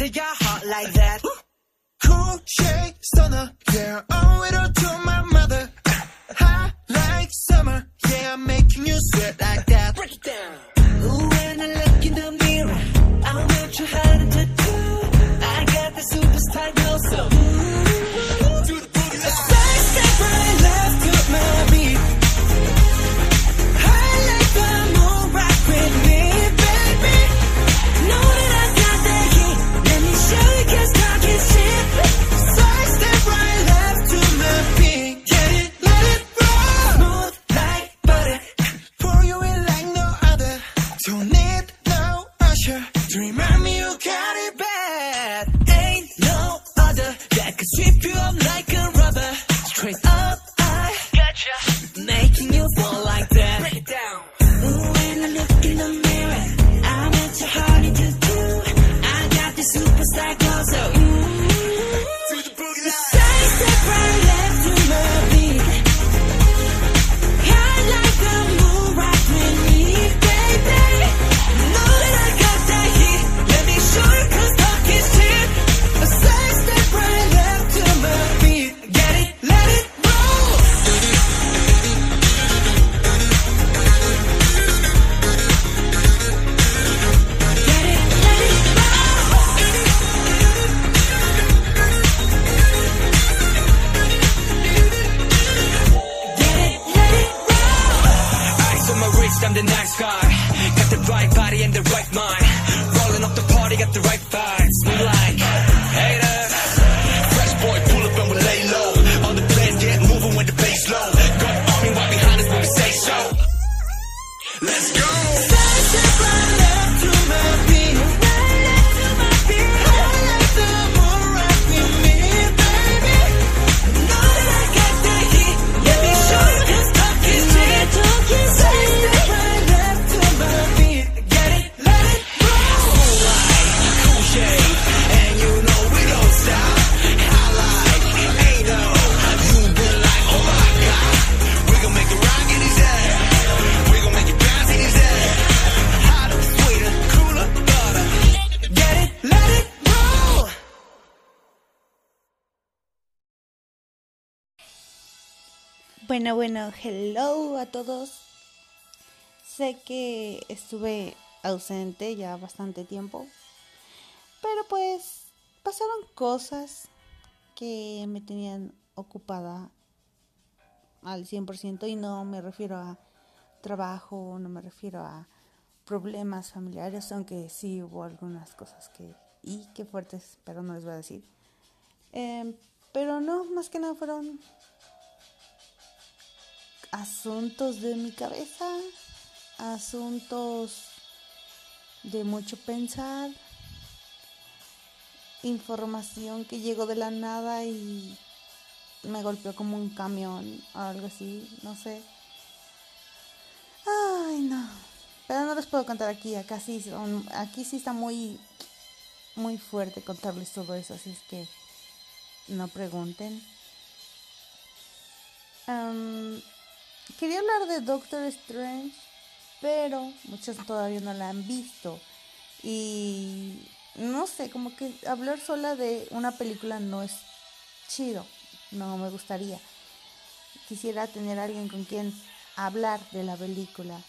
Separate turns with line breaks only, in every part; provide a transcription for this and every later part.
into your heart like that.
Cool shake stunner, yeah, it
Bueno, hello a todos. Sé que estuve ausente ya bastante tiempo, pero pues pasaron cosas que me tenían ocupada al 100% y no me refiero a trabajo, no me refiero a problemas familiares, aunque sí hubo algunas cosas que, y qué fuertes, pero no les voy a decir. Em, pero no, más que nada fueron asuntos de mi cabeza, asuntos de mucho pensar, información que llegó de la nada y me golpeó como un camión o algo así, no sé. Ay, no. Pero no les puedo contar aquí, acá sí, aquí sí está muy, muy fuerte contarles todo eso, así es que no pregunten. Am, quería hablar de Doctor Strange, pero muchos todavía no la han visto. Y no sé, como que hablar sola de una película no es chido, no me gustaría. Quisiera tener alguien con quien hablar de la película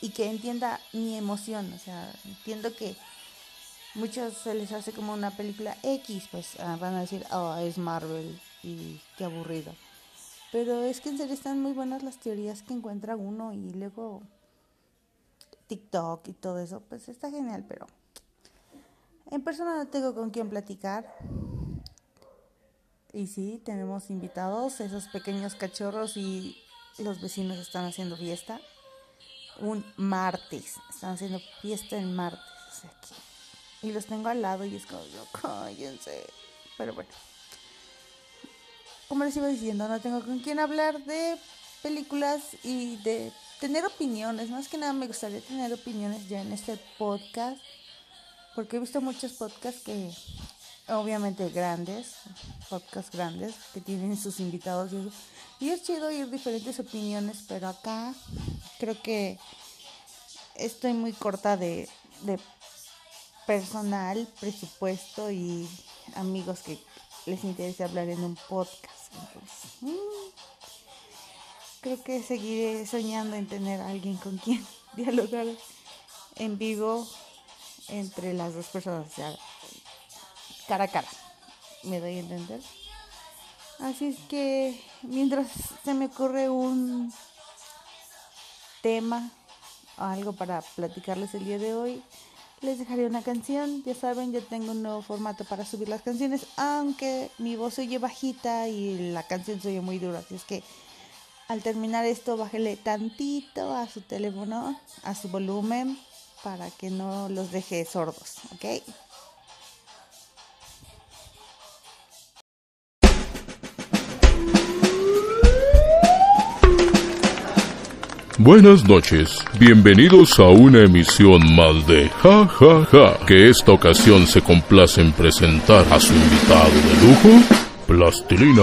y que entienda mi emoción, o sea, entiendo que muchos se les hace como una película X, pues ah, van a decir, oh, es Marvel y qué aburrido. Pero es que en serio están muy buenas las teorías que encuentra uno y luego TikTok y todo eso, pues está genial, pero en persona no tengo con quién platicar. Y sí, tenemos invitados, esos pequeños cachorros y los vecinos están haciendo fiesta. Un martes, están haciendo fiesta en martes. y los tengo al lado y es como, yo, cállense. Pero bueno como les iba diciendo, no tengo con quién hablar de películas y de tener opiniones. Más que nada me gustaría tener opiniones ya en este podcast. Porque he visto muchos podcasts que, obviamente grandes, podcasts grandes, que tienen sus invitados. Y, eso. y es chido oír diferentes opiniones, pero acá creo que estoy muy corta de, de personal, presupuesto y amigos que les interese hablar en un podcast. Entonces, mm, creo que seguiré soñando en tener a alguien con quien dialogar en vivo entre las dos personas, o sea, cara a cara. ¿Me doy a entender? Así es que mientras se me ocurre un tema o algo para platicarles el día de hoy, les dejaré una canción. Ya saben, yo tengo un nuevo formato para subir las canciones, aunque mi voz se oye bajita y la canción se oye muy dura. Así es que al terminar esto, bájele tantito a su teléfono, a su volumen, para que no los deje sordos, ¿ok?
Buenas noches, bienvenidos a una emisión más de Ja Ja Ja, que esta ocasión se complace en presentar a su invitado de lujo, Plastilina.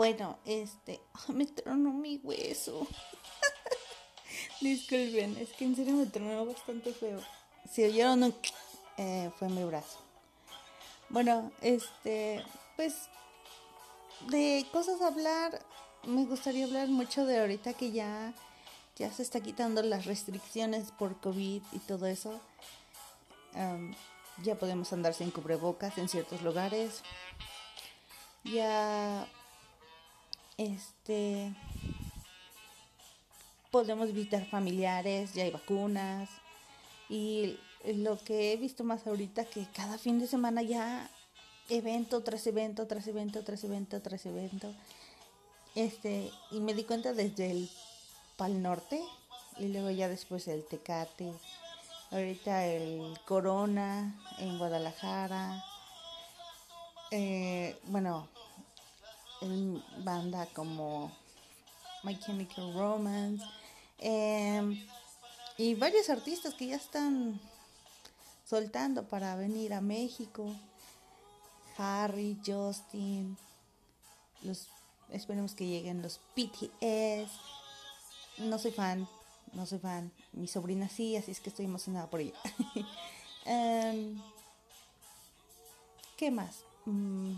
Bueno, este, me tronó mi hueso. Disculpen, es que en serio me tronó bastante feo. Si oyeron un eh, fue mi brazo. Bueno, este, pues de cosas a hablar, me gustaría hablar mucho de ahorita que ya ya se está quitando las restricciones por COVID y todo eso. Ya podemos andar sin cubrebocas en ciertos lugares. Ya este podemos visitar familiares, ya hay vacunas. Y lo que he visto más ahorita que cada fin de semana ya evento tras evento, tras evento, tras evento, tras evento. Este, y me di cuenta desde el Pal Norte y luego ya después el Tecate. Ahorita el Corona en Guadalajara. Eh, bueno, en banda como My Chemical Romance. em, y varios artistas que ya están soltando para venir a México. Harry, Justin, los esperemos que lleguen los BTS. No soy fan, no soy fan. Mi sobrina sí, así es que estoy emocionada por ella. Em, ¿Qué más? Mm,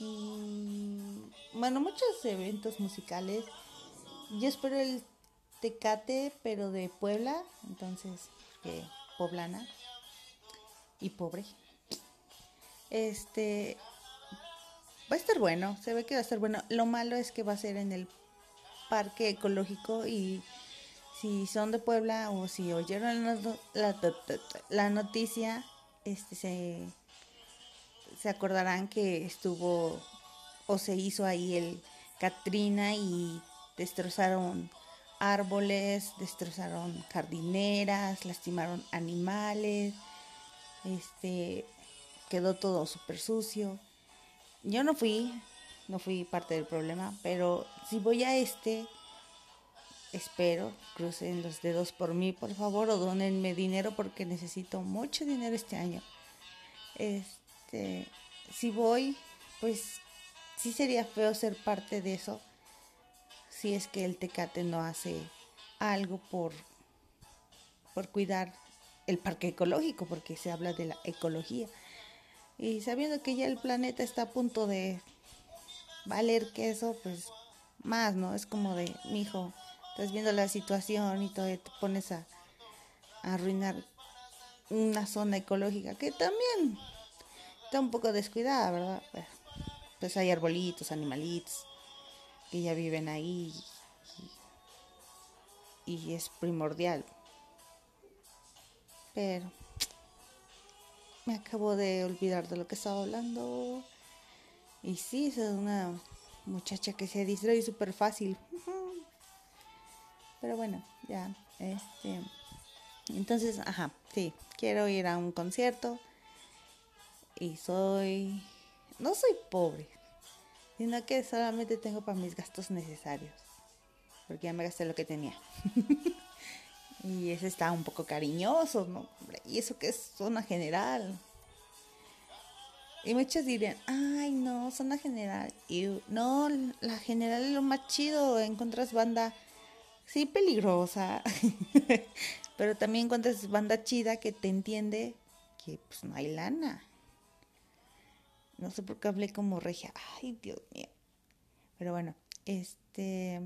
mm, bueno, muchos eventos musicales. Yo espero el Tecate, pero de Puebla, entonces, que poblana y pobre. Este va a estar bueno, se ve que va a estar bueno. Lo malo es que va a ser en el parque ecológico y si son de Puebla o si oyeron la, la noticia, este se, se acordarán que estuvo o se hizo ahí el Katrina y destrozaron árboles, destrozaron jardineras, lastimaron animales, este quedó todo súper sucio. Yo no fui, no fui parte del problema, pero si voy a este, espero, crucen los dedos por mí, por favor, o donenme dinero porque necesito mucho dinero este año. Este, si voy, pues sí sería feo ser parte de eso, si es que el Tecate no hace algo por, por cuidar el parque ecológico, porque se habla de la ecología. Y sabiendo que ya el planeta está a punto de valer queso, pues más, ¿no? Es como de, mijo, estás viendo la situación y y te pones a, a arruinar una zona ecológica que también está un poco descuidada, ¿verdad? Pero, Pues hay arbolitos, animalitos que ya viven ahí y, y es primordial. Pero me acabo de olvidar de lo que estaba hablando. Y sí, es una muchacha que se distrae súper fácil. Pero bueno, ya, este. Entonces, ajá, sí, quiero ir a un concierto. Y soy. No soy pobre, sino que solamente tengo para mis gastos necesarios. Porque ya me gasté lo que tenía. y ese está un poco cariñoso, ¿no? Y eso que es zona general. Y muchos dirían, ay, no, zona general. Y no, la general es lo más chido. Encuentras banda, sí, peligrosa. Pero también encuentras banda chida que te entiende que pues no hay lana. No sé por qué hablé como regia. Ay, Dios mío. Pero bueno, este.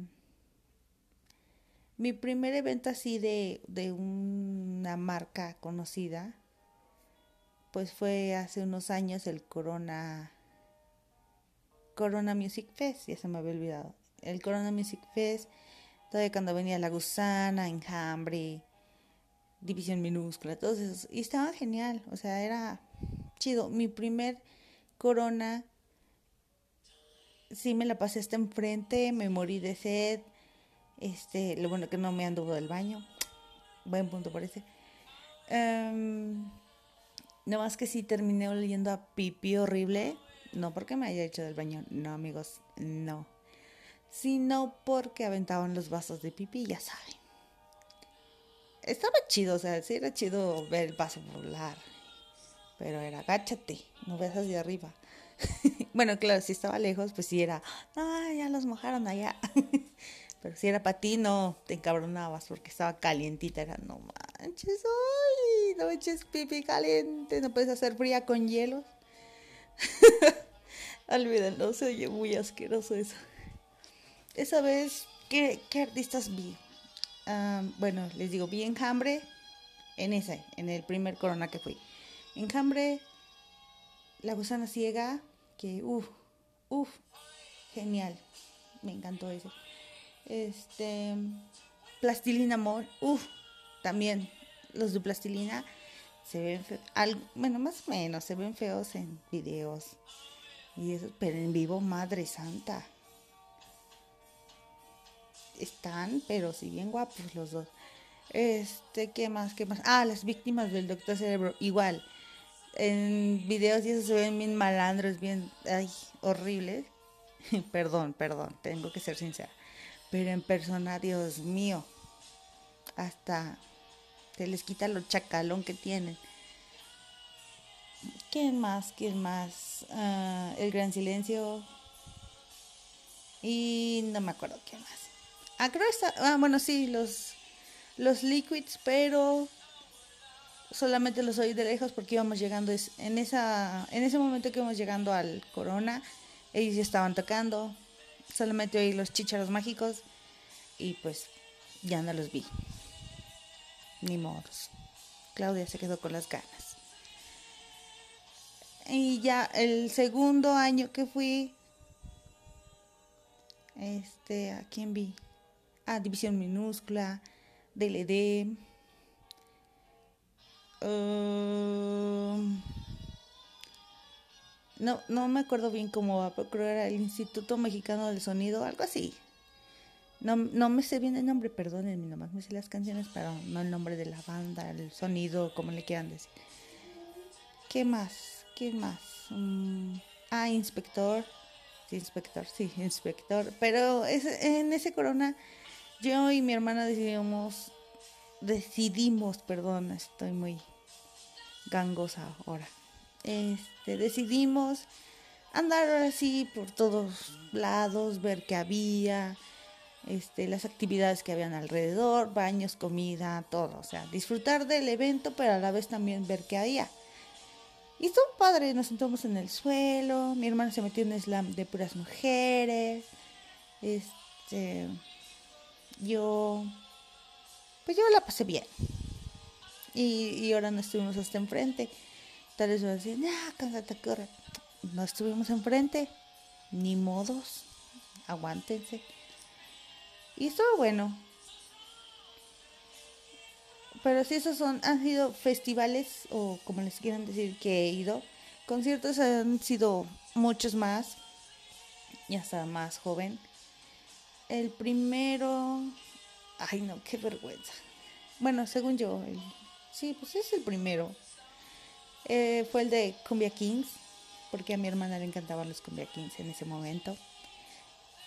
Mi primer evento así de, de una marca conocida, pues fue hace unos años el Corona. Corona Music Fest, ya se me había olvidado. El Corona Music Fest, todavía cuando venía La Gusana, Enjambre, División Minúscula, todos esos. Y estaba genial, o sea, era chido. Mi primer Corona, sí me la pasé hasta enfrente, me morí de sed. Este, lo bueno que no me anduvo del baño. Buen punto parece. Um, no más que sí terminé oliendo a pipí horrible. No porque me haya hecho del baño, no amigos, no. Sino porque aventaban los vasos de pipí, ya saben. Estaba chido, o sea, sí era chido ver el vaso volar. Pero era, agáchate, no ves hacia arriba. bueno, claro, si estaba lejos, pues sí era, ah, ya los mojaron allá. Pero si era para ti, no te encabronabas porque estaba calientita. Era, no manches, ay, no eches pipi caliente, no puedes hacer fría con hielos. Olvídalo, se oye muy asqueroso eso. Esa vez, ¿qué, qué artistas vi? Ah, bueno, les digo, vi Enjambre, En ese, en el primer corona que fui. Enjambre, La gusana ciega, que uff, uff, genial. Me encantó ese. Este, Plastilina Amor, uff, también los de Plastilina se ven feos, bueno, más o menos, se ven feos en videos. Y eso, pero en vivo, Madre Santa. Están, pero si bien guapos los dos. Este, ¿qué más? ¿Qué más? Ah, las víctimas del Doctor Cerebro, igual. En videos y eso se ven bien malandros, bien, ay, horribles. perdón, perdón, tengo que ser sincera. Pero en persona, Dios mío, hasta se les quita lo chacalón que tienen. ¿Quién más? ¿Quién más? Ah, el Gran Silencio. Y no me acuerdo quién más. Ah, creo está. Ah, bueno, sí, los, los Liquids, pero solamente los oí de lejos porque íbamos llegando. En, esa, en ese momento que íbamos llegando al Corona, ellos ya estaban tocando. Solamente oí los chicharos mágicos y pues ya no los vi. Ni modos. Claudia se quedó con las ganas. Y ya el segundo año que fui, este, ¿a quién vi? A División Minúscula, DLD. Um, no, no me acuerdo bien cómo va, pero creo era el Instituto Mexicano del Sonido, algo así. No, no me sé bien el nombre, perdónenme, nomás me sé las canciones, pero no el nombre de la banda, el sonido, como le quieran decir. ¿Qué más? ¿Qué más? Mm, ah, inspector. Sí, inspector, sí, inspector. Pero en ese corona, yo y mi hermana decidimos, decidimos, perdón, estoy muy gangosa ahora. Este, decidimos andar así por todos lados, ver qué había, este, las actividades que habían alrededor, baños, comida, todo. O sea, disfrutar del evento, pero a la vez también ver qué había. Y estuvo padre, nos sentamos en el suelo, mi hermana se metió en un slam de puras mujeres. Este, yo, pues yo la pasé bien. Y, y ahora no estuvimos hasta enfrente. Tal vez a decir, ah, cánsate, corre. No estuvimos enfrente, ni modos, aguántense. Y estuvo bueno. Pero si esos son, han sido festivales, o como les quieran decir que he ido, conciertos han sido muchos más, y hasta más joven. El primero, ay no, qué vergüenza. Bueno, según yo, sí, pues es el primero. Eh, fue el de Cumbia Kings, porque a mi hermana le encantaban los Cumbia Kings en ese momento.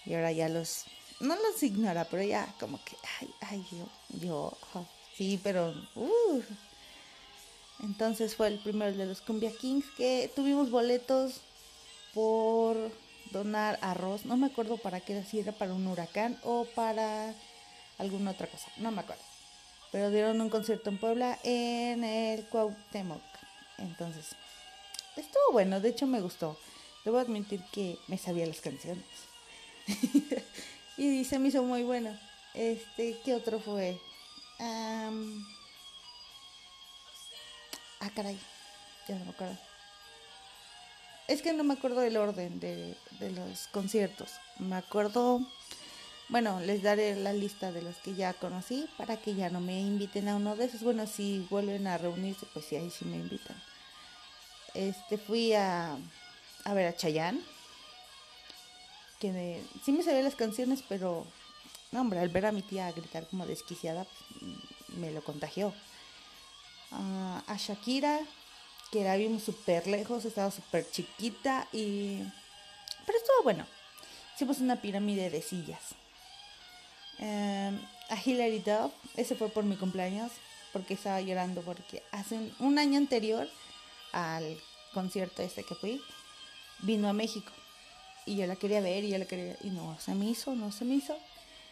Y ahora ya los no los ignora, pero ya como que, ay, ay, yo, yo, sí, pero, uh. Entonces fue el primero de los Cumbia Kings que tuvimos boletos por donar arroz. No me acuerdo para qué, si era para un huracán o para alguna otra cosa, no me acuerdo. Pero dieron un concierto en Puebla en el Cuauhtémoc. Entonces, estuvo bueno, de hecho me gustó. Debo admitir que me sabía las canciones. Y se me hizo muy bueno. Este, ¿qué otro fue? ah, caray, ya no me acuerdo. Es que no me acuerdo del orden de, de los conciertos. Me acuerdo, bueno, les daré la lista de los que ya conocí para que ya no me inviten a uno de esos. Bueno, si vuelven a reunirse, pues sí, ahí sí me invitan. Este, fui a, a ver a Chayanne que sí me sabía las canciones, pero no, hombre, al ver a mi tía gritar como desquiciada, pues, me lo contagió. Ah, a Shakira, que la vimos súper lejos, estaba súper chiquita y... Pero estuvo bueno. Hicimos una pirámide de sillas. Em, a Hilary Duff, ese fue por mi cumpleaños, porque estaba llorando porque hace un año anterior al concierto este que fui, vino a México y yo la quería ver y yo la quería y no se me hizo, no se me hizo.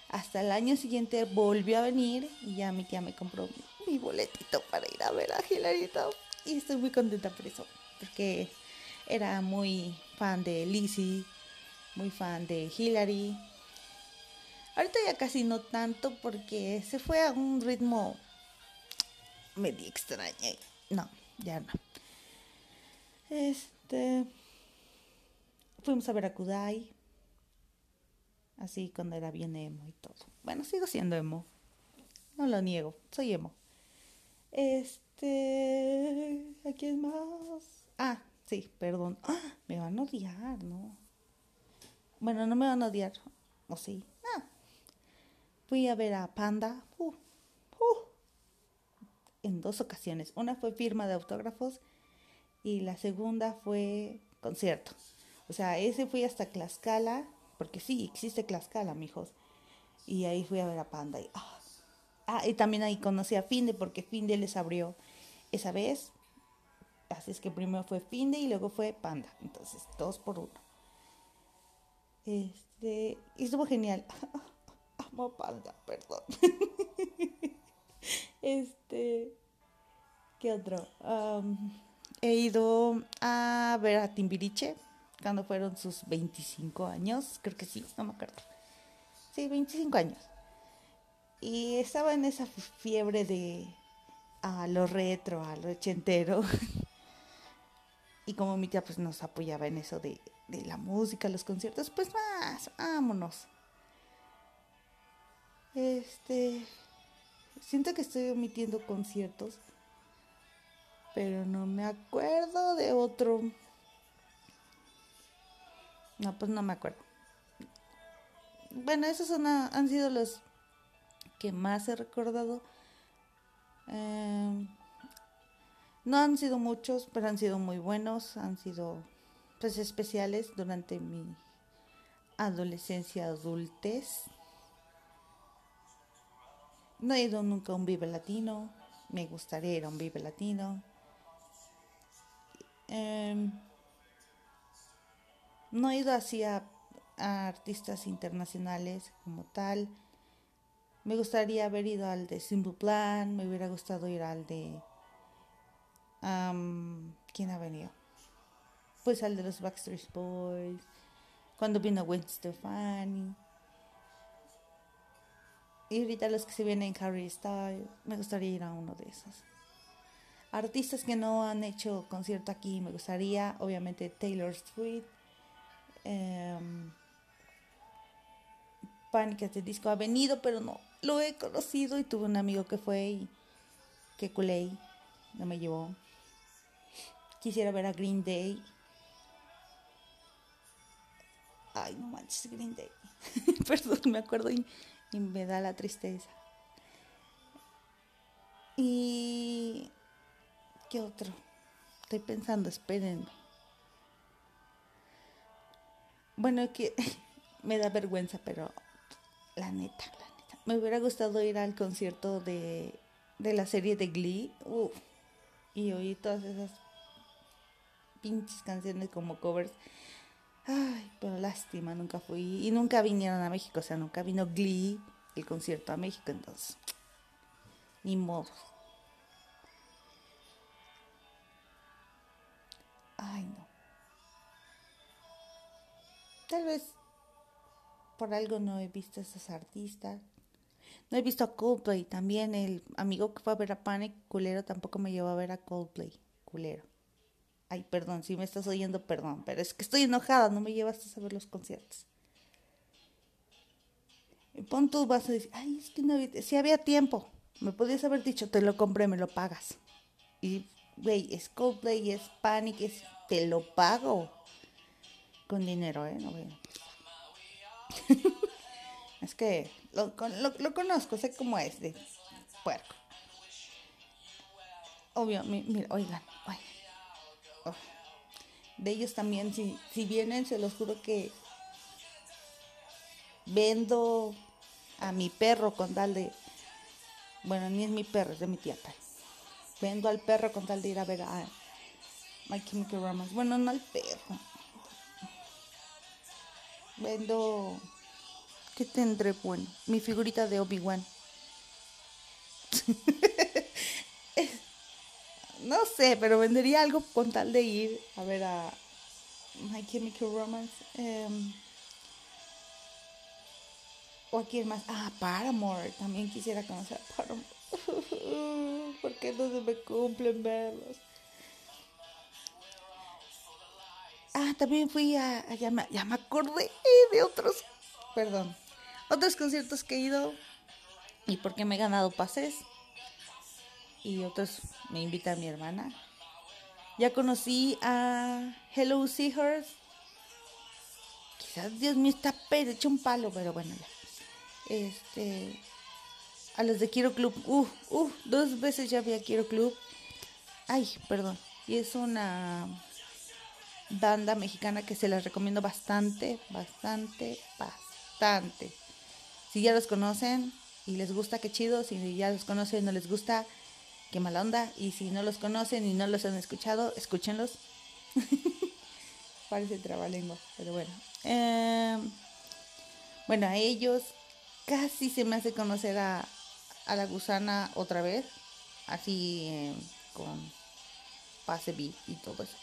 Hasta el año siguiente volvió a venir y ya mi tía me compró mi boletito para ir a ver a Hilarito y estoy muy contenta por eso, porque era muy fan de Lizzie, muy fan de Hillary. Ahorita ya casi no tanto porque se fue a un ritmo medio extraña. y No, ya no. Este. Fuimos a ver a Kudai. Así cuando era bien emo y todo. Bueno, sigo siendo emo. No lo niego, soy emo. Este. ¿A quién más? Ah, sí, perdón. ¡Ah! Me van a odiar, ¿no? Bueno, no me van a odiar. ¿O sí? Fui a ver a Panda. En dos ocasiones. Una fue firma de autógrafos y la segunda fue concierto. O sea, ese fui hasta Tlaxcala, porque sí, existe Tlaxcala, mijos. Y ahí fui a ver a Panda. Y, ah. Ah, y también ahí conocí a Finde, porque Finde les abrió esa vez. Así es que primero fue Finde y luego fue Panda. Entonces, dos por uno. Este, y estuvo genial. Panda, perdón. este, ¿qué otro? He ido a ver a Timbiriche cuando fueron sus 25 años, creo que sí, no me acuerdo. Sí, 25 años. Y estaba en esa fiebre de a lo retro, a lo ochentero. y como mi tía pues nos apoyaba en eso de, de la música, los conciertos, pues más, vámonos. Este, siento que estoy omitiendo conciertos, pero no me acuerdo de otro. No, pues no me acuerdo. Bueno, esos son, a- han sido los que más he recordado. Eh, no han sido muchos, pero han sido muy buenos, han sido pues especiales durante mi adolescencia, adultez. No he ido nunca a un Vive Latino, me gustaría ir a un Vive Latino. Em, no he ido así a, artistas internacionales como tal. Me gustaría haber ido al de Simple Plan, me hubiera gustado ir al de... am, ¿Quién ha venido? Pues al de los Backstreet Boys, cuando vino Gwen Stefani. Y ahorita los que se vienen Harry Styles, me gustaría ir a uno de esos. Artistas que no han hecho concierto aquí, me gustaría, obviamente Taylor Swift. Panic! at the Disco ha venido, pero no lo he conocido y tuve un amigo que fue y que culé, no me llevó. Quisiera ver a Green Day. Ay, no manches, Green Day. Perdón, me acuerdo y, y me da la tristeza. Y... ¿Qué otro? Estoy pensando, espérenme. Bueno, que me da vergüenza, pero la neta, la neta. Me hubiera gustado ir al concierto de, de la serie de Glee. Uf, y oír todas esas pinches canciones como covers. Ay, pero lástima, nunca fui. Y nunca vinieron a México, o sea, nunca vino Glee, el concierto a México, entonces. Ni modo. Ay, no. Tal vez por algo no he visto a esos artistas. No he visto a Coldplay. También el amigo que fue a ver a Panic, culero, tampoco me llevó a ver a Coldplay, culero. Ay, perdón, si me estás oyendo, perdón, pero es que estoy enojada, no me llevaste a ver los conciertos. Y pon tú, vas a decir, ay, es que no había, si había tiempo, me podías haber dicho, te lo compré, me lo pagas. Y, güey, es Coldplay, es Panic, es, te lo pago. Con dinero, ¿eh? No, güey. es que lo, lo, lo conozco, sé cómo es de puerco. Obvio, mi- mira, oigan, oigan. De ellos también, si, si vienen, se los juro que vendo a mi perro con tal de. Bueno, ni es mi perro, es de mi tía. Vendo al perro con tal de ir a ver a My Chemical Romance. Bueno, no al perro. Vendo. ¿Qué tendré bueno? Mi figurita de Obi-Wan. no sé, pero vendería algo con tal de ir a ver a My Chemical Romance. em, ¿O a quién más? Ah, Paramore. También quisiera conocer a Paramore. ¿Por qué no se me cumplen verlos? Ah, también fui a, a- ya, me, acordé de otros, perdón, otros conciertos que he ido y porque me he ganado pases y otros me invita mi hermana. Ya conocí a Hello Seahorse. Quizás Dios mío está pe- hecho un palo, pero bueno, ya. Este a los de Quiero Club. Uh, uh, dos veces ya vi a Quiero Club. Ay, perdón. Y es una banda mexicana que se las recomiendo bastante, bastante, bastante. Si ya los conocen y les gusta, qué chido. Si ya los conocen y no les gusta, qué mala onda. Y si no los conocen y no los han escuchado, escúchenlos. Parece trabalengua, pero bueno. Em, bueno, a ellos casi se me hace conocer a, a la gusana otra vez. Así em, con pase B y todo eso.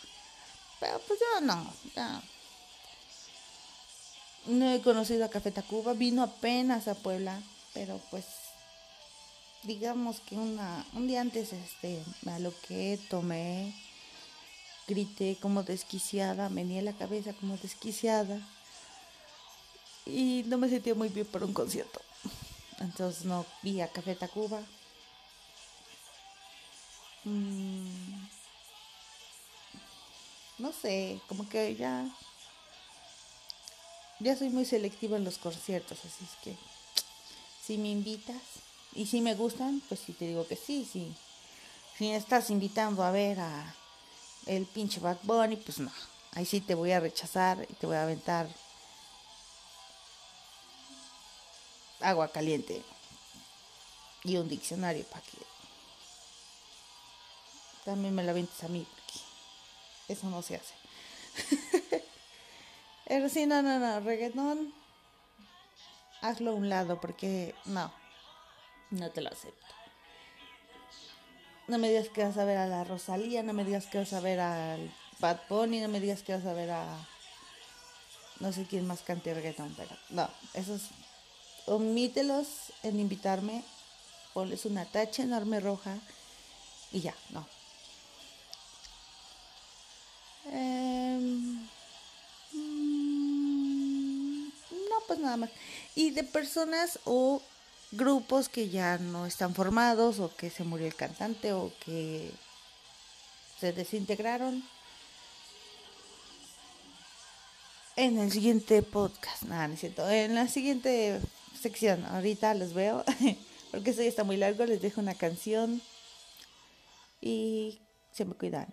Pero pues yo no, ya. No he conocido a Café Tacuba, vino apenas a Puebla, pero pues digamos que una, un día antes este, me aloqué, tomé, grité como desquiciada, me a la cabeza como desquiciada y no me sentía muy bien para un concierto. Entonces no vi a Café Tacuba. Mm, no sé, como que ya ya soy muy selectiva en los conciertos, así es que si me invitas y si me gustan, pues sí te digo que sí, sí. Si me estás invitando a ver a el pinche Bad Bunny, pues no. Ahí sí te voy a rechazar y te voy a aventar agua caliente y un diccionario para que también me la avientes a mí, porque eso no se hace. Pero sí, no, no, no, reggaetón, hazlo a un lado porque no, no te lo acepto. No me digas que vas a ver a la Rosalía, no me digas que vas a ver al Bad Bunny, no me digas que vas a ver a no sé quién más cante reggaetón, pero no, esos omítelos en invitarme, ponles una tacha enorme roja y ya, no. Em, mm, no, pues nada más. Y de personas o grupos que ya no están formados o que se murió el cantante o que se desintegraron. En el siguiente podcast, nada, no es. En la siguiente sección, ahorita los veo, porque esto ya está muy largo. Les dejo una canción y se me cuidan.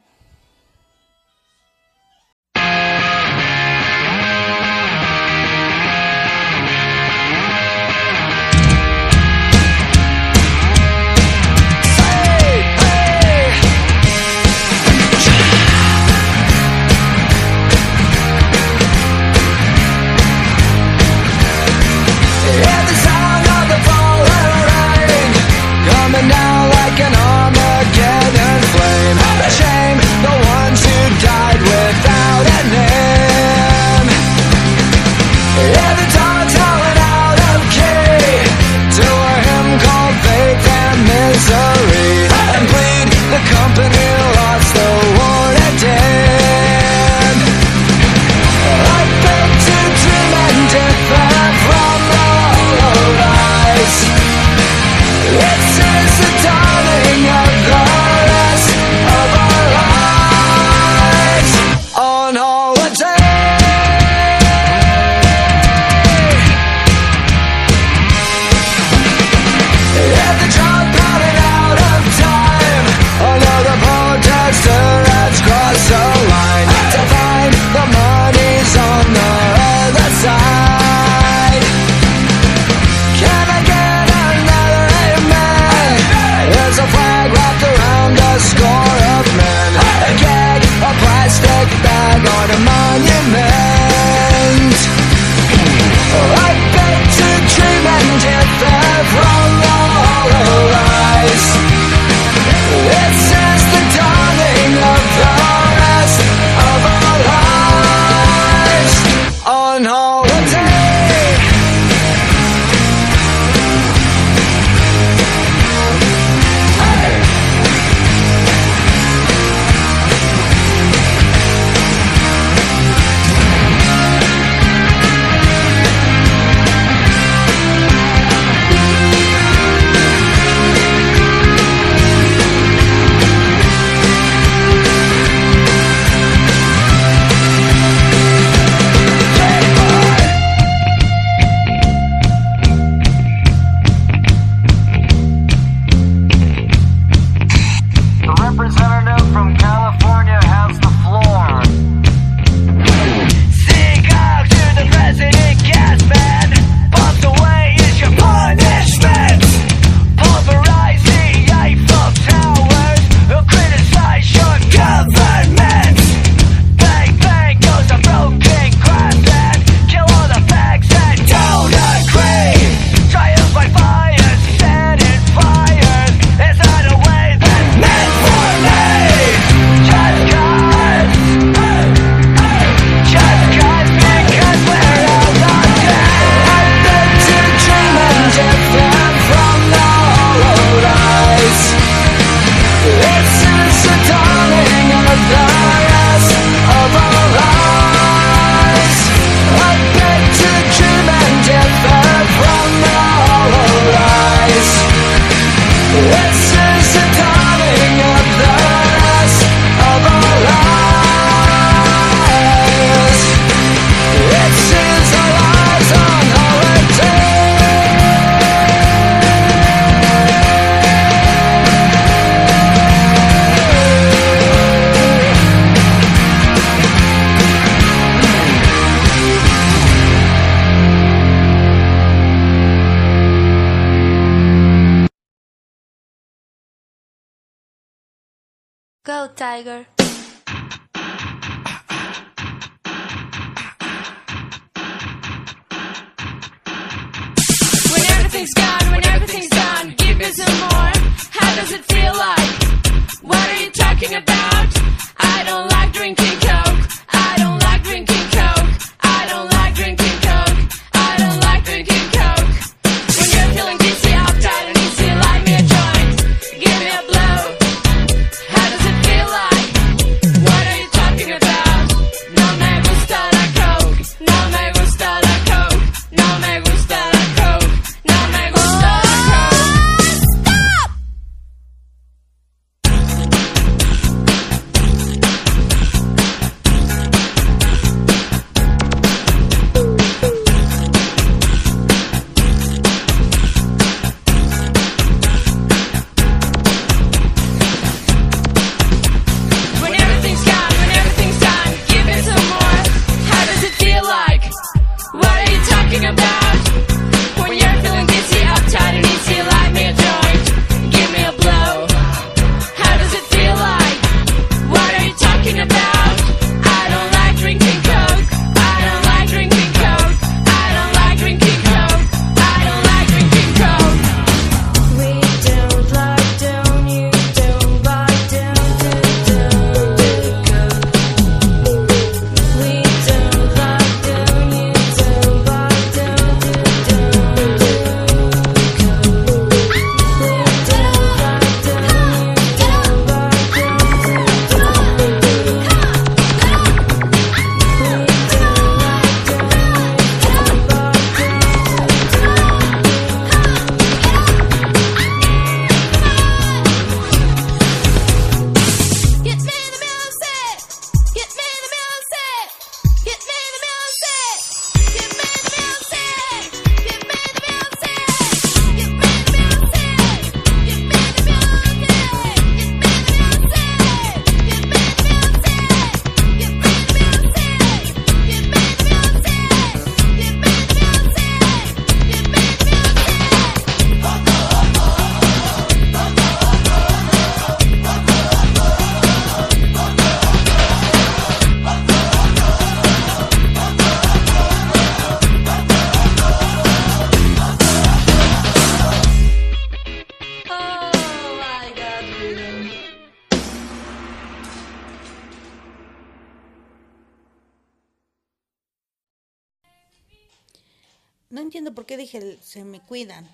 No
entiendo por qué dije se me cuidan.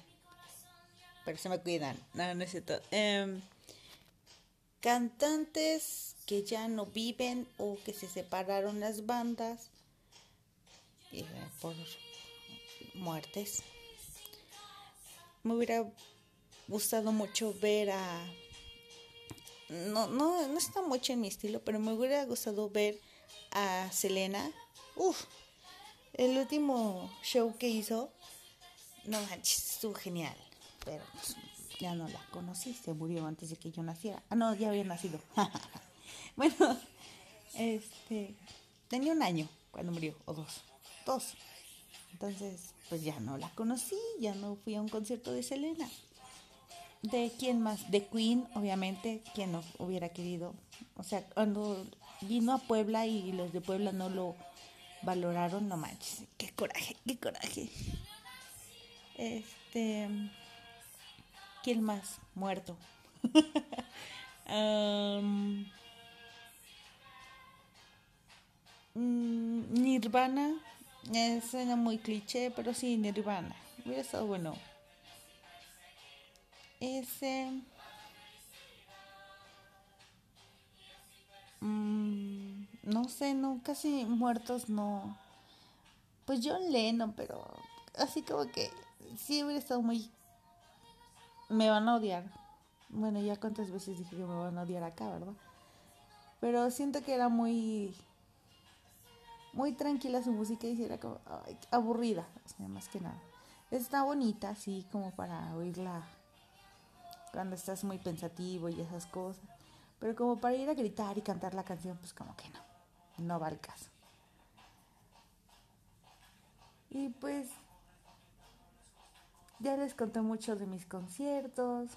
Pero se me cuidan. No, no es cierto. Em, cantantes que ya no viven o que se separaron las bandas eh, por muertes. Me hubiera gustado mucho ver a... No, no, no está mucho en mi estilo, pero me hubiera gustado ver a Selena. Uf, el último show que hizo, no manches, estuvo genial. Pero pues, ya no la conocí, se murió antes de que yo naciera. Ah, no, ya había nacido. bueno, este, tenía un año cuando murió, o dos, dos. Entonces, pues ya no la conocí, ya no fui a un concierto de Selena. ¿De quién más? De Queen, obviamente, quien no hubiera querido. O sea, cuando vino a Puebla y los de Puebla no lo valoraron, no manches. Qué coraje, qué coraje. Este. ¿Quién más? Muerto. Mm, Nirvana. Eh, suena muy cliché, pero sí, Nirvana. Hubiera estado bueno. Ese. Mm, no sé, no, casi muertos no. Pues John Lennon, pero así como que sí hubiera estado muy. Me van a odiar. Bueno, ya cuántas veces dije que me van a odiar acá, ¿verdad? Pero siento que era muy. Muy tranquila su música y era como aburrida, o sea, más que nada. Está bonita, así como para oírla cuando estás muy pensativo y esas cosas. Pero como para ir a gritar y cantar la canción, pues como que no, no va caso. Y pues ya les conté mucho de mis conciertos.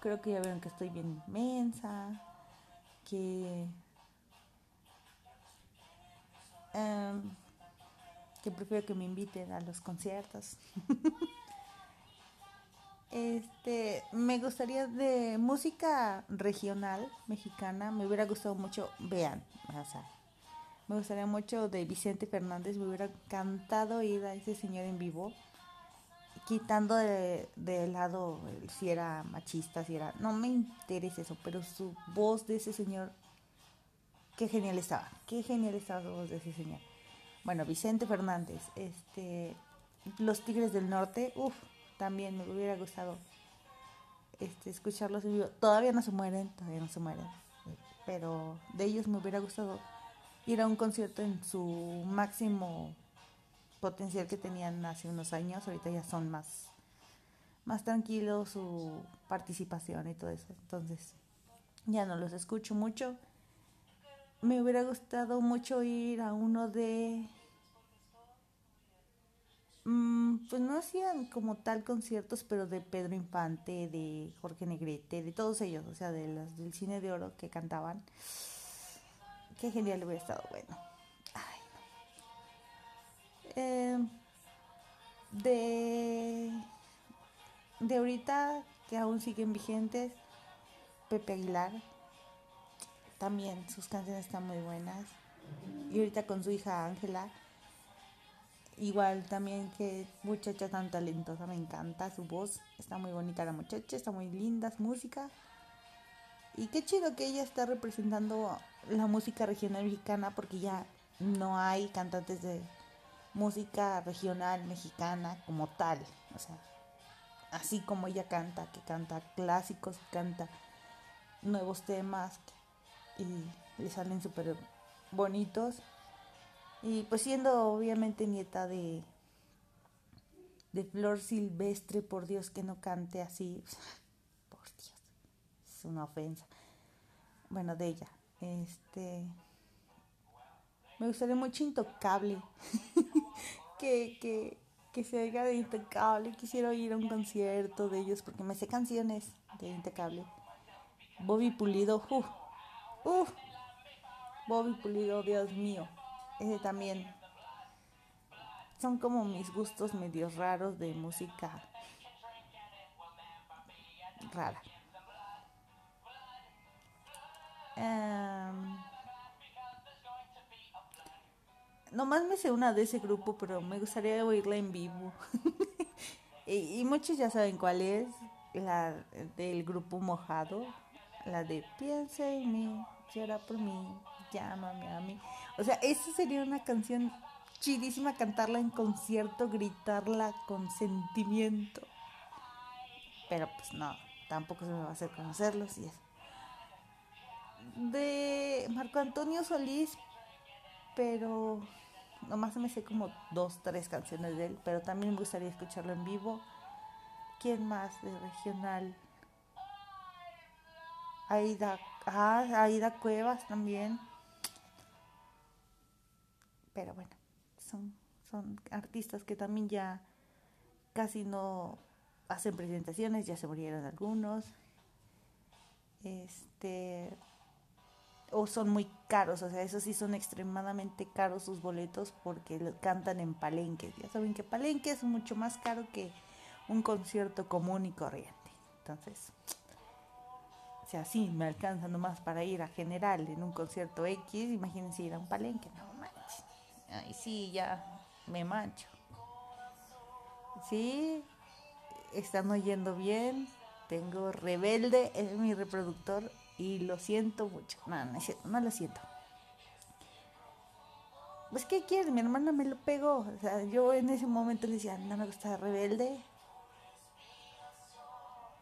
Creo que ya vieron que estoy bien inmensa. que em, que prefiero que me inviten a los conciertos. este, me gustaría de música regional mexicana, me hubiera gustado mucho, vean, o sea, me gustaría mucho de Vicente Fernández, me hubiera encantado ir a ese señor en vivo, quitando de, lado si era machista, si era, no me interesa eso, pero su voz de ese señor, qué genial estaba, qué genial estaba su voz de ese señor. Bueno, Vicente Fernández, este, los Tigres del Norte, uff, también me hubiera gustado este, escucharlos. Todavía no se mueren, todavía no se mueren, pero de ellos me hubiera gustado ir a un concierto en su máximo potencial que tenían hace unos años. Ahorita ya son más, más tranquilos su participación y todo eso. Entonces, ya no los escucho mucho. Me hubiera gustado mucho ir a uno de... Mm, pues no hacían como tal conciertos, pero de Pedro Infante, de Jorge Negrete, de todos ellos, o sea, de los del cine de oro que cantaban. Qué genial hubiera estado, bueno. Eh, de, de ahorita, que aún siguen vigentes, Pepe Aguilar, también sus canciones están muy buenas. Y ahorita con su hija Ángela, igual también que muchacha tan talentosa, me encanta su voz, está muy bonita la muchacha, está muy linda su música. Y qué chido que ella está representando la música regional mexicana porque ya no hay cantantes de música regional mexicana como tal. O sea, así como ella canta, que canta clásicos, que canta nuevos temas y le salen súper bonitos. Y pues siendo obviamente nieta de de Flor Silvestre, por Dios que no cante así. Por Dios. Es una ofensa. Bueno, de ella. Este me gustaría mucho intocable. que, que, que se oiga de intocable. Quisiera ir a un concierto de ellos porque me sé canciones de intocable. Bobby Pulido, uff, uff, Bobby Pulido, Dios mío, ese también. Son como mis gustos medios raros de música rara. Em, nomás me sé una de ese grupo, pero me gustaría oírla en vivo. y, muchos ya saben cuál es, la del grupo Mojado, la de Piensa en mí, llora por mí, llámame a mí. O sea, esa sería una canción chidísima cantarla en concierto, gritarla con sentimiento. Pero pues no, tampoco se me va a hacer conocerlos y es. De Marco Antonio Solís, pero nomás me sé como dos, tres canciones de él, pero también me gustaría escucharlo en vivo. ¿Quién más de regional? Aida, ah, Aida Cuevas también. Pero bueno, son, son artistas que también ya casi no hacen presentaciones, ya se murieron algunos. Este o son muy caros, o sea, esos sí son extremadamente caros sus boletos porque cantan en palenques. Ya saben que palenque es mucho más caro que un concierto común y corriente. Entonces, o sea, sí, me alcanza nomás para ir a general en un concierto X, imagínense ir a un palenque, no manches. Ay, sí, ya me mancho. Sí, están oyendo bien. Tengo rebelde en mi reproductor y lo siento mucho. No, no no lo siento. Pues, ¿qué quieres? Mi hermana me lo pegó. O sea, yo en ese momento le decía, no me gusta rebelde.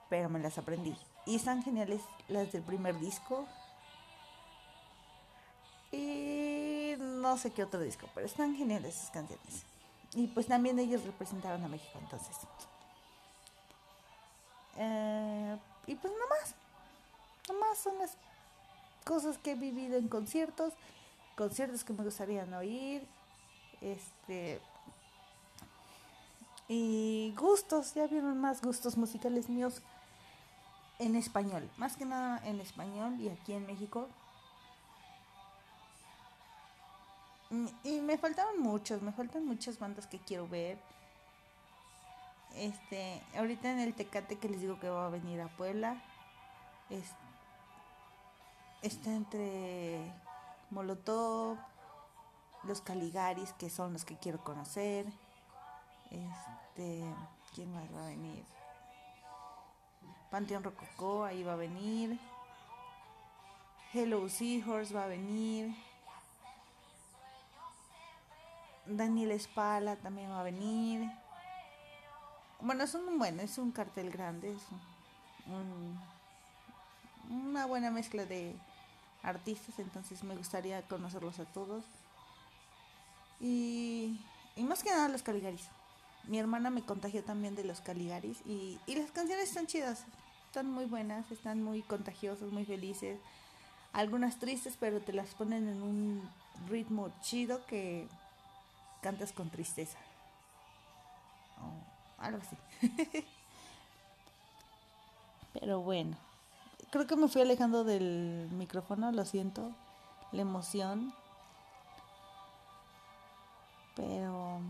Pero me las aprendí. Y están geniales las del primer disco. Y no sé qué otro disco, pero están geniales esas canciones. Y pues también ellos representaron a México, entonces. Eh, y pues nada más. Nomás son las cosas que he vivido en conciertos, conciertos que me gustarían oír, este y gustos, ya vieron más gustos musicales míos en español, más que nada en español y aquí en México. Y me faltaron muchos, me faltan muchas bandas que quiero ver. Este, ahorita en el Tecate que les digo que va a venir a Puebla. Este está entre Molotov, los Caligaris, que son los que quiero conocer. Este, ¿quién más va a venir? Panteón Rococó, ahí va a venir. Hello Seahorse va a venir. Daniel Espala también va a venir. Bueno, es un bueno, es un cartel grande, es un- un- una buena mezcla de artistas, entonces me gustaría conocerlos a todos. Y, y más que nada los Caligaris. Mi hermana me contagió también de los Caligaris y, y las canciones están chidas, están muy buenas, están muy contagiosas, muy felices. Algunas tristes, pero te las ponen en un ritmo chido que cantas con tristeza. O algo así. pero bueno, creo que me fui alejando del micrófono, lo siento, la emoción. Pero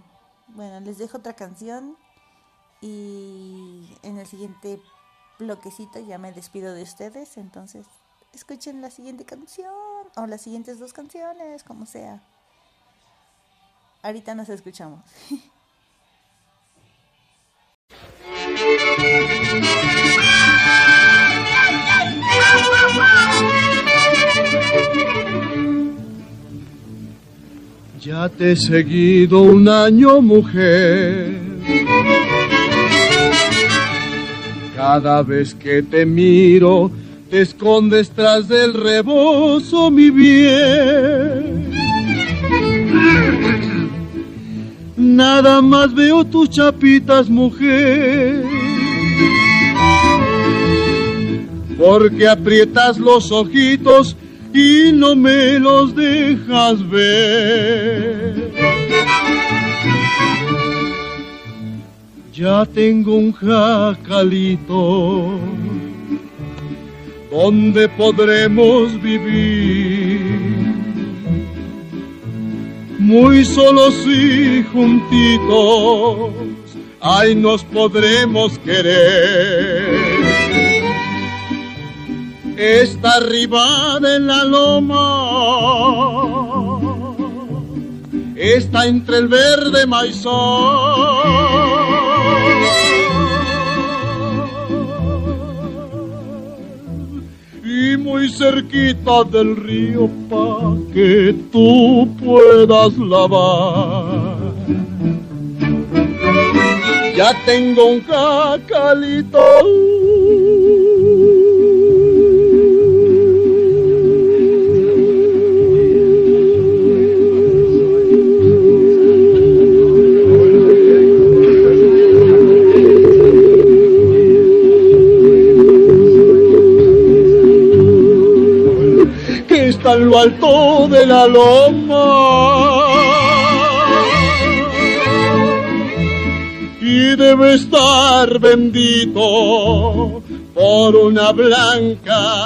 bueno, les dejo otra canción y en el siguiente bloquecito ya me despido de ustedes, entonces escuchen la siguiente canción o las siguientes dos canciones, como sea. Ahorita nos escuchamos.
Ya te he seguido un año, mujer. Cada vez que te miro, te escondes tras del rebozo, mi bien. Nada más veo tus chapitas, mujer. Porque aprietas los ojitos y no me los dejas ver. Ya tengo un jacalito donde podremos vivir muy solos y juntitos, ahí nos podremos querer está arriba de la loma, está entre el verde maizal. Y muy cerquita del río pa que tú puedas lavar. Ya tengo un cacalito en lo alto de la loma. Y debe estar bendito por una blanca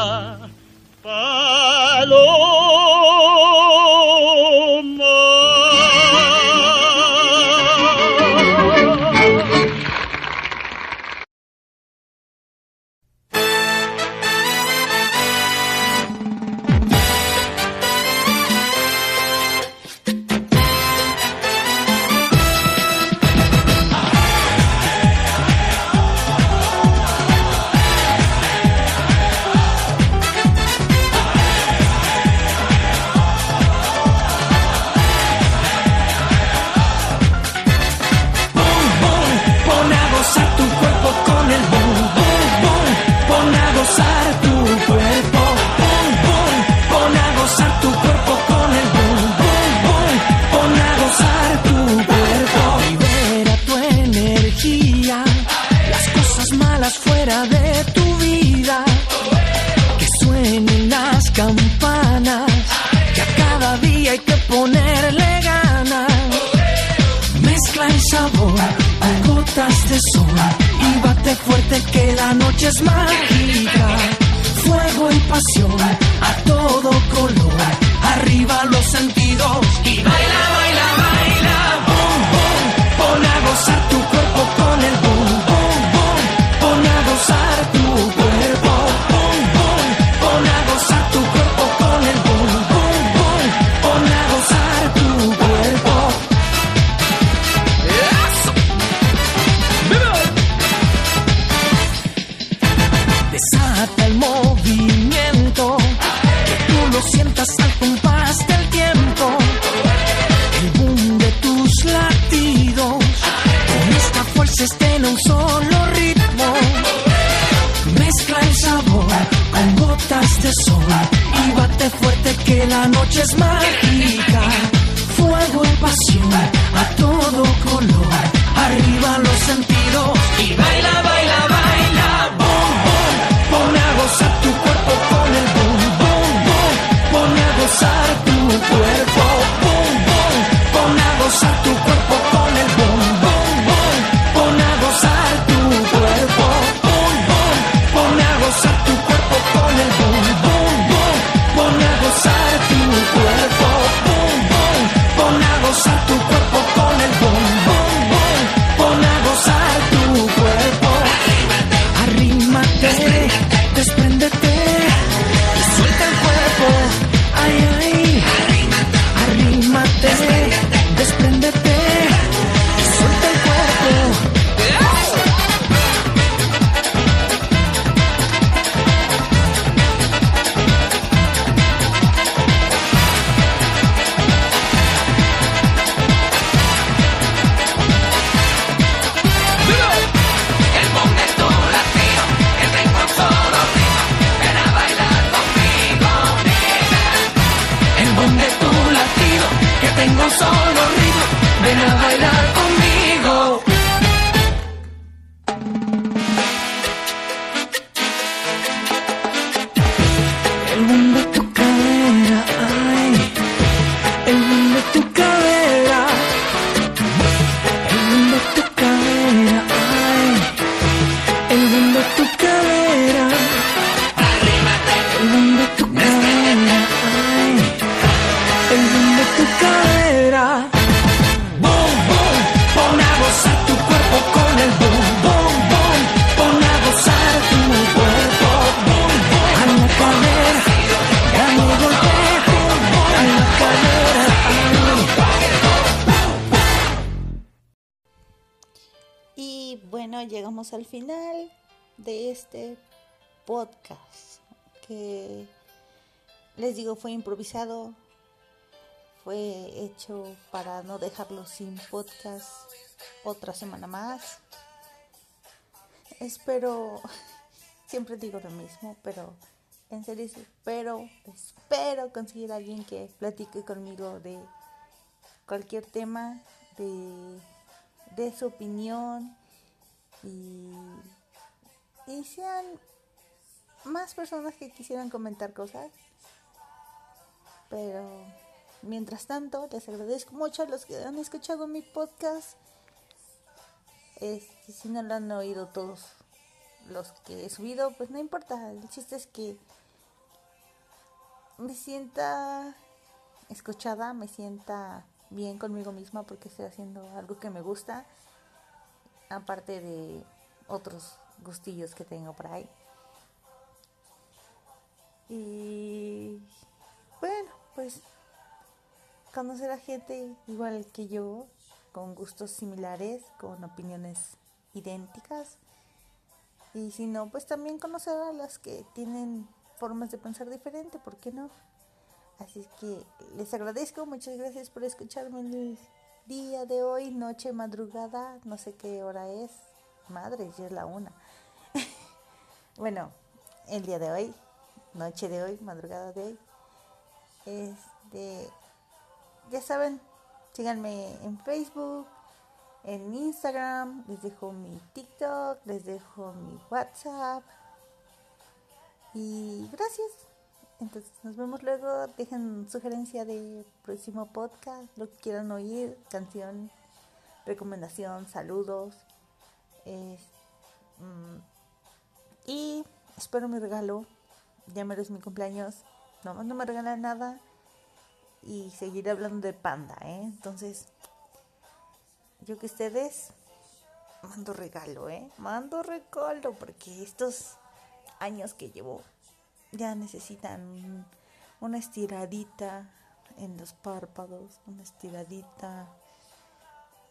al
final de este podcast que les digo fue improvisado, fue hecho para no dejarlo sin podcast otra semana más. Espero, siempre digo lo mismo, pero en serio espero, espero conseguir a alguien que platique conmigo de cualquier tema, de, de su opinión y, y sean más personas que quisieran comentar cosas. Pero mientras tanto, les agradezco mucho a los que han escuchado mi podcast. Este, si no lo han oído todos los que he subido, pues no importa. El chiste es que me sienta escuchada, me sienta bien conmigo misma porque estoy haciendo algo que me gusta, aparte de otros gustillos que tengo por ahí. Y bueno, pues conocer a gente igual que yo, con gustos similares, con opiniones idénticas. Y si no, pues también conocer a las que tienen formas de pensar diferente, ¿por qué no? Así que les agradezco, muchas gracias por escucharme el día de hoy, noche, madrugada, no sé qué hora es. Madre, ya es la una. bueno, el día de hoy, noche de hoy, madrugada de hoy. Este, ya saben, síganme en Facebook, en Instagram, les dejo mi TikTok, les dejo mi WhatsApp. Y gracias. Entonces nos vemos luego. Dejen sugerencia de próximo podcast, lo que quieran oír, canción, recomendación, saludos. Mm, y espero mi regalo. Ya es mi cumpleaños. No, no me regalan nada. y seguiré hablando de Panda, ¿eh? Entonces, yo que ustedes mando regalo, ¿eh? Mando regalo porque estos años que llevo ya necesitan un- una estiradita en los párpados, una estiradita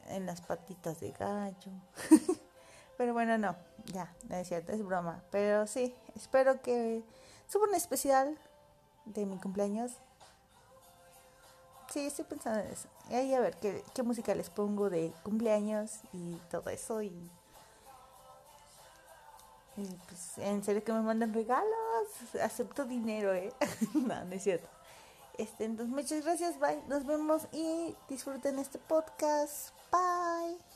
en las patitas de gallo. Pero bueno, no, ya, no es cierto, es broma. Pero sí, espero que suba un especial de mi cumpleaños. Sí, estoy pensando en eso. Y ahí a ver qué, qué música les pongo de cumpleaños y todo eso. Y, y pues en serio que me manden regalos. Acepto dinero, ¿eh? no, no es cierto. Este, entonces, muchas gracias. Bye. Nos vemos y disfruten este podcast. Bye.